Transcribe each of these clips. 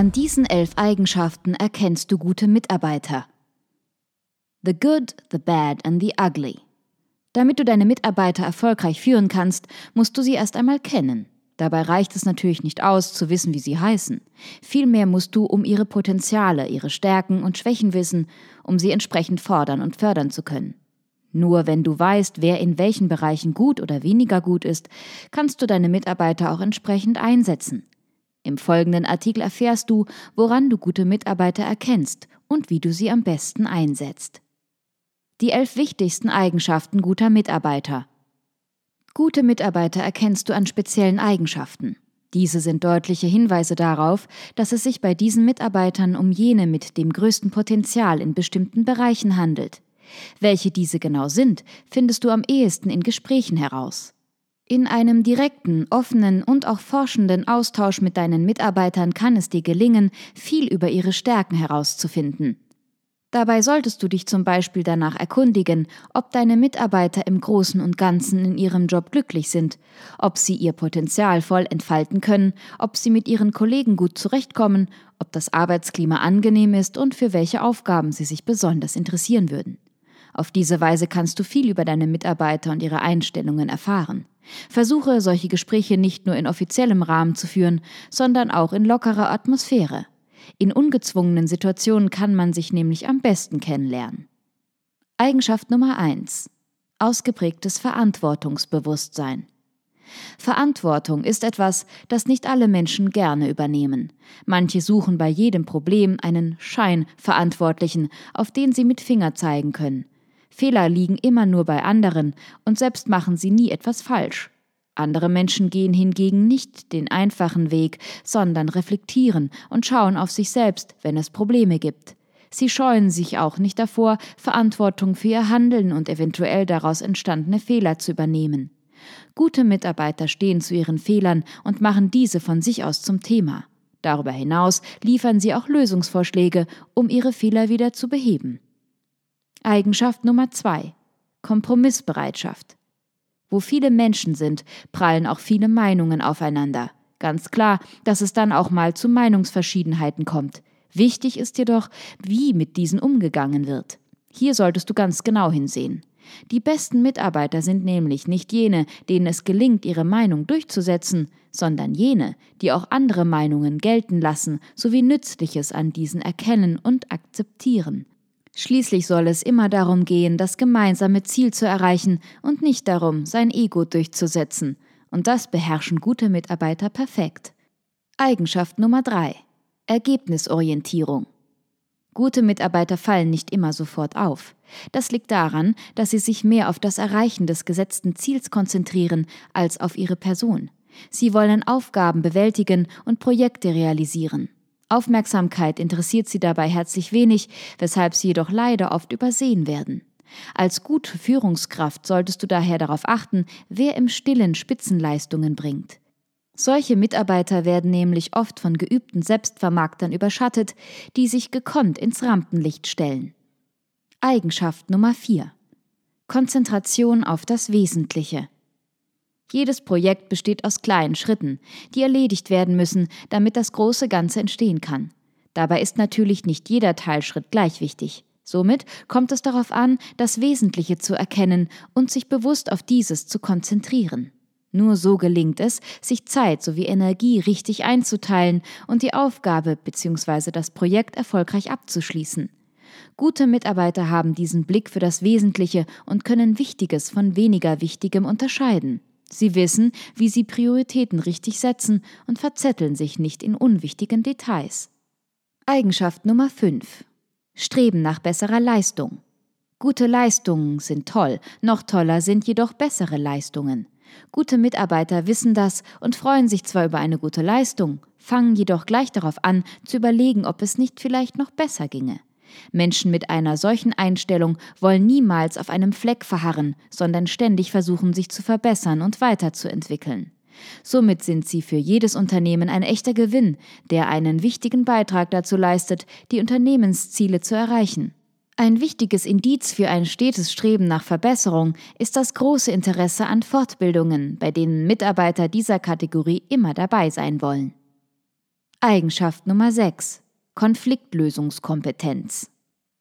An diesen elf Eigenschaften erkennst du gute Mitarbeiter. The good, the bad and the ugly. Damit du deine Mitarbeiter erfolgreich führen kannst, musst du sie erst einmal kennen. Dabei reicht es natürlich nicht aus, zu wissen, wie sie heißen. Vielmehr musst du um ihre Potenziale, ihre Stärken und Schwächen wissen, um sie entsprechend fordern und fördern zu können. Nur wenn du weißt, wer in welchen Bereichen gut oder weniger gut ist, kannst du deine Mitarbeiter auch entsprechend einsetzen. Im folgenden Artikel erfährst du, woran du gute Mitarbeiter erkennst und wie du sie am besten einsetzt. Die elf wichtigsten Eigenschaften guter Mitarbeiter. Gute Mitarbeiter erkennst du an speziellen Eigenschaften. Diese sind deutliche Hinweise darauf, dass es sich bei diesen Mitarbeitern um jene mit dem größten Potenzial in bestimmten Bereichen handelt. Welche diese genau sind, findest du am ehesten in Gesprächen heraus. In einem direkten, offenen und auch forschenden Austausch mit deinen Mitarbeitern kann es dir gelingen, viel über ihre Stärken herauszufinden. Dabei solltest du dich zum Beispiel danach erkundigen, ob deine Mitarbeiter im Großen und Ganzen in ihrem Job glücklich sind, ob sie ihr Potenzial voll entfalten können, ob sie mit ihren Kollegen gut zurechtkommen, ob das Arbeitsklima angenehm ist und für welche Aufgaben sie sich besonders interessieren würden. Auf diese Weise kannst du viel über deine Mitarbeiter und ihre Einstellungen erfahren. Versuche, solche Gespräche nicht nur in offiziellem Rahmen zu führen, sondern auch in lockerer Atmosphäre. In ungezwungenen Situationen kann man sich nämlich am besten kennenlernen. Eigenschaft Nummer 1. Ausgeprägtes Verantwortungsbewusstsein. Verantwortung ist etwas, das nicht alle Menschen gerne übernehmen. Manche suchen bei jedem Problem einen Scheinverantwortlichen, auf den sie mit Finger zeigen können. Fehler liegen immer nur bei anderen und selbst machen sie nie etwas falsch. Andere Menschen gehen hingegen nicht den einfachen Weg, sondern reflektieren und schauen auf sich selbst, wenn es Probleme gibt. Sie scheuen sich auch nicht davor, Verantwortung für ihr Handeln und eventuell daraus entstandene Fehler zu übernehmen. Gute Mitarbeiter stehen zu ihren Fehlern und machen diese von sich aus zum Thema. Darüber hinaus liefern sie auch Lösungsvorschläge, um ihre Fehler wieder zu beheben. Eigenschaft Nummer zwei Kompromissbereitschaft. Wo viele Menschen sind, prallen auch viele Meinungen aufeinander. Ganz klar, dass es dann auch mal zu Meinungsverschiedenheiten kommt. Wichtig ist jedoch, wie mit diesen umgegangen wird. Hier solltest du ganz genau hinsehen. Die besten Mitarbeiter sind nämlich nicht jene, denen es gelingt, ihre Meinung durchzusetzen, sondern jene, die auch andere Meinungen gelten lassen sowie Nützliches an diesen erkennen und akzeptieren. Schließlich soll es immer darum gehen, das gemeinsame Ziel zu erreichen und nicht darum, sein Ego durchzusetzen. Und das beherrschen gute Mitarbeiter perfekt. Eigenschaft Nummer 3. Ergebnisorientierung. Gute Mitarbeiter fallen nicht immer sofort auf. Das liegt daran, dass sie sich mehr auf das Erreichen des gesetzten Ziels konzentrieren als auf ihre Person. Sie wollen Aufgaben bewältigen und Projekte realisieren. Aufmerksamkeit interessiert sie dabei herzlich wenig, weshalb sie jedoch leider oft übersehen werden. Als gute Führungskraft solltest du daher darauf achten, wer im stillen Spitzenleistungen bringt. Solche Mitarbeiter werden nämlich oft von geübten Selbstvermarktern überschattet, die sich gekonnt ins Rampenlicht stellen. Eigenschaft Nummer 4. Konzentration auf das Wesentliche. Jedes Projekt besteht aus kleinen Schritten, die erledigt werden müssen, damit das große Ganze entstehen kann. Dabei ist natürlich nicht jeder Teilschritt gleich wichtig. Somit kommt es darauf an, das Wesentliche zu erkennen und sich bewusst auf dieses zu konzentrieren. Nur so gelingt es, sich Zeit sowie Energie richtig einzuteilen und die Aufgabe bzw. das Projekt erfolgreich abzuschließen. Gute Mitarbeiter haben diesen Blick für das Wesentliche und können Wichtiges von weniger Wichtigem unterscheiden. Sie wissen, wie sie Prioritäten richtig setzen und verzetteln sich nicht in unwichtigen Details. Eigenschaft Nummer 5. Streben nach besserer Leistung. Gute Leistungen sind toll, noch toller sind jedoch bessere Leistungen. Gute Mitarbeiter wissen das und freuen sich zwar über eine gute Leistung, fangen jedoch gleich darauf an, zu überlegen, ob es nicht vielleicht noch besser ginge. Menschen mit einer solchen Einstellung wollen niemals auf einem Fleck verharren, sondern ständig versuchen, sich zu verbessern und weiterzuentwickeln. Somit sind sie für jedes Unternehmen ein echter Gewinn, der einen wichtigen Beitrag dazu leistet, die Unternehmensziele zu erreichen. Ein wichtiges Indiz für ein stetes Streben nach Verbesserung ist das große Interesse an Fortbildungen, bei denen Mitarbeiter dieser Kategorie immer dabei sein wollen. Eigenschaft Nummer 6 Konfliktlösungskompetenz.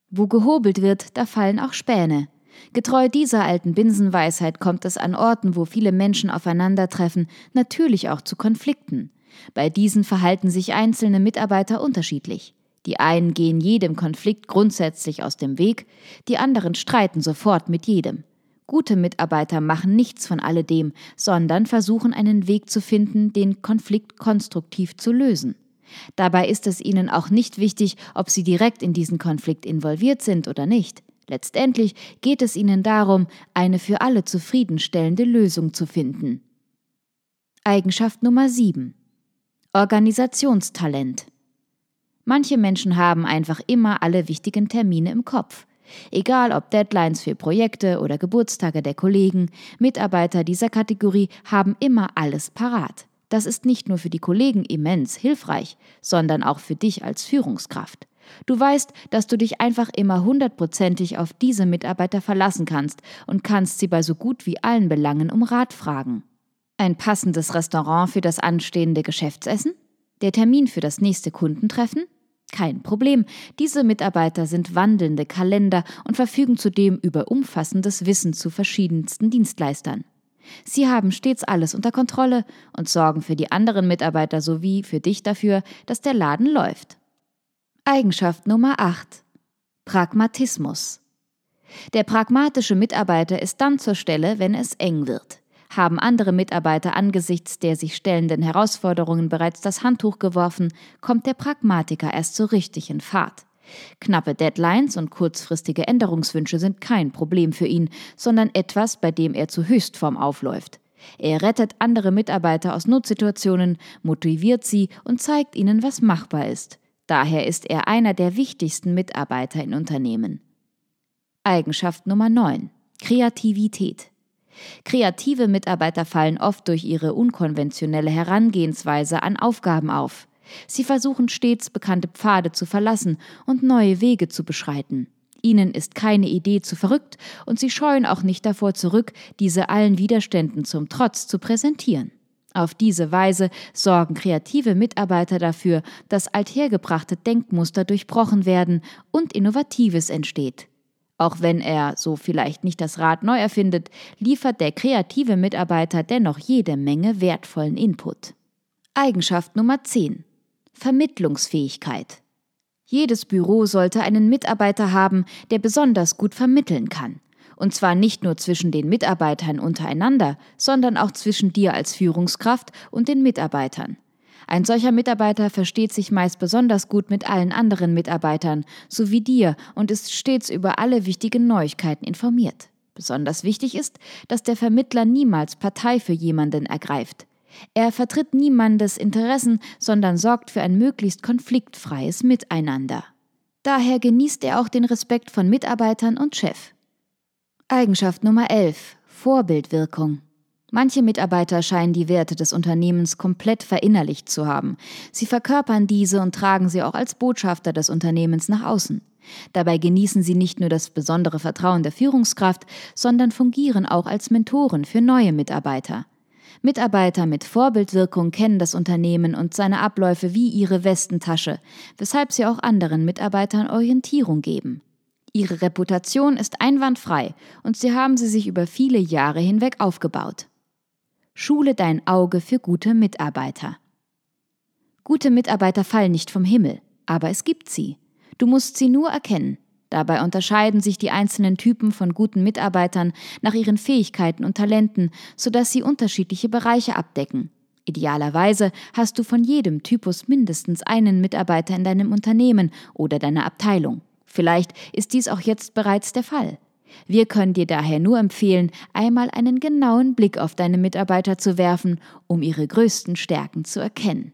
Wo gehobelt wird, da fallen auch Späne. Getreu dieser alten Binsenweisheit kommt es an Orten, wo viele Menschen aufeinandertreffen, natürlich auch zu Konflikten. Bei diesen verhalten sich einzelne Mitarbeiter unterschiedlich. Die einen gehen jedem Konflikt grundsätzlich aus dem Weg, die anderen streiten sofort mit jedem. Gute Mitarbeiter machen nichts von alledem, sondern versuchen einen Weg zu finden, den Konflikt konstruktiv zu lösen. Dabei ist es ihnen auch nicht wichtig, ob sie direkt in diesen Konflikt involviert sind oder nicht. Letztendlich geht es ihnen darum, eine für alle zufriedenstellende Lösung zu finden. Eigenschaft Nummer 7. Organisationstalent. Manche Menschen haben einfach immer alle wichtigen Termine im Kopf. Egal ob Deadlines für Projekte oder Geburtstage der Kollegen, Mitarbeiter dieser Kategorie haben immer alles parat. Das ist nicht nur für die Kollegen immens hilfreich, sondern auch für dich als Führungskraft. Du weißt, dass du dich einfach immer hundertprozentig auf diese Mitarbeiter verlassen kannst und kannst sie bei so gut wie allen Belangen um Rat fragen. Ein passendes Restaurant für das anstehende Geschäftsessen? Der Termin für das nächste Kundentreffen? Kein Problem. Diese Mitarbeiter sind wandelnde Kalender und verfügen zudem über umfassendes Wissen zu verschiedensten Dienstleistern. Sie haben stets alles unter Kontrolle und sorgen für die anderen Mitarbeiter sowie für dich dafür, dass der Laden läuft. Eigenschaft Nummer 8. Pragmatismus. Der pragmatische Mitarbeiter ist dann zur Stelle, wenn es eng wird. Haben andere Mitarbeiter angesichts der sich stellenden Herausforderungen bereits das Handtuch geworfen, kommt der Pragmatiker erst so richtig in Fahrt. Knappe Deadlines und kurzfristige Änderungswünsche sind kein Problem für ihn, sondern etwas, bei dem er zur Höchstform aufläuft. Er rettet andere Mitarbeiter aus Notsituationen, motiviert sie und zeigt ihnen, was machbar ist. Daher ist er einer der wichtigsten Mitarbeiter in Unternehmen. Eigenschaft Nummer 9. Kreativität. Kreative Mitarbeiter fallen oft durch ihre unkonventionelle Herangehensweise an Aufgaben auf. Sie versuchen stets bekannte Pfade zu verlassen und neue Wege zu beschreiten. Ihnen ist keine Idee zu verrückt und sie scheuen auch nicht davor zurück, diese allen Widerständen zum Trotz zu präsentieren. Auf diese Weise sorgen kreative Mitarbeiter dafür, dass althergebrachte Denkmuster durchbrochen werden und Innovatives entsteht. Auch wenn er so vielleicht nicht das Rad neu erfindet, liefert der kreative Mitarbeiter dennoch jede Menge wertvollen Input. Eigenschaft Nummer 10. Vermittlungsfähigkeit. Jedes Büro sollte einen Mitarbeiter haben, der besonders gut vermitteln kann. Und zwar nicht nur zwischen den Mitarbeitern untereinander, sondern auch zwischen dir als Führungskraft und den Mitarbeitern. Ein solcher Mitarbeiter versteht sich meist besonders gut mit allen anderen Mitarbeitern, sowie dir, und ist stets über alle wichtigen Neuigkeiten informiert. Besonders wichtig ist, dass der Vermittler niemals Partei für jemanden ergreift. Er vertritt niemandes Interessen, sondern sorgt für ein möglichst konfliktfreies Miteinander. Daher genießt er auch den Respekt von Mitarbeitern und Chef. Eigenschaft Nummer 11. Vorbildwirkung. Manche Mitarbeiter scheinen die Werte des Unternehmens komplett verinnerlicht zu haben. Sie verkörpern diese und tragen sie auch als Botschafter des Unternehmens nach außen. Dabei genießen sie nicht nur das besondere Vertrauen der Führungskraft, sondern fungieren auch als Mentoren für neue Mitarbeiter. Mitarbeiter mit Vorbildwirkung kennen das Unternehmen und seine Abläufe wie ihre Westentasche, weshalb sie auch anderen Mitarbeitern Orientierung geben. Ihre Reputation ist einwandfrei und sie haben sie sich über viele Jahre hinweg aufgebaut. Schule dein Auge für gute Mitarbeiter. Gute Mitarbeiter fallen nicht vom Himmel, aber es gibt sie. Du musst sie nur erkennen. Dabei unterscheiden sich die einzelnen Typen von guten Mitarbeitern nach ihren Fähigkeiten und Talenten, sodass sie unterschiedliche Bereiche abdecken. Idealerweise hast du von jedem Typus mindestens einen Mitarbeiter in deinem Unternehmen oder deiner Abteilung. Vielleicht ist dies auch jetzt bereits der Fall. Wir können dir daher nur empfehlen, einmal einen genauen Blick auf deine Mitarbeiter zu werfen, um ihre größten Stärken zu erkennen.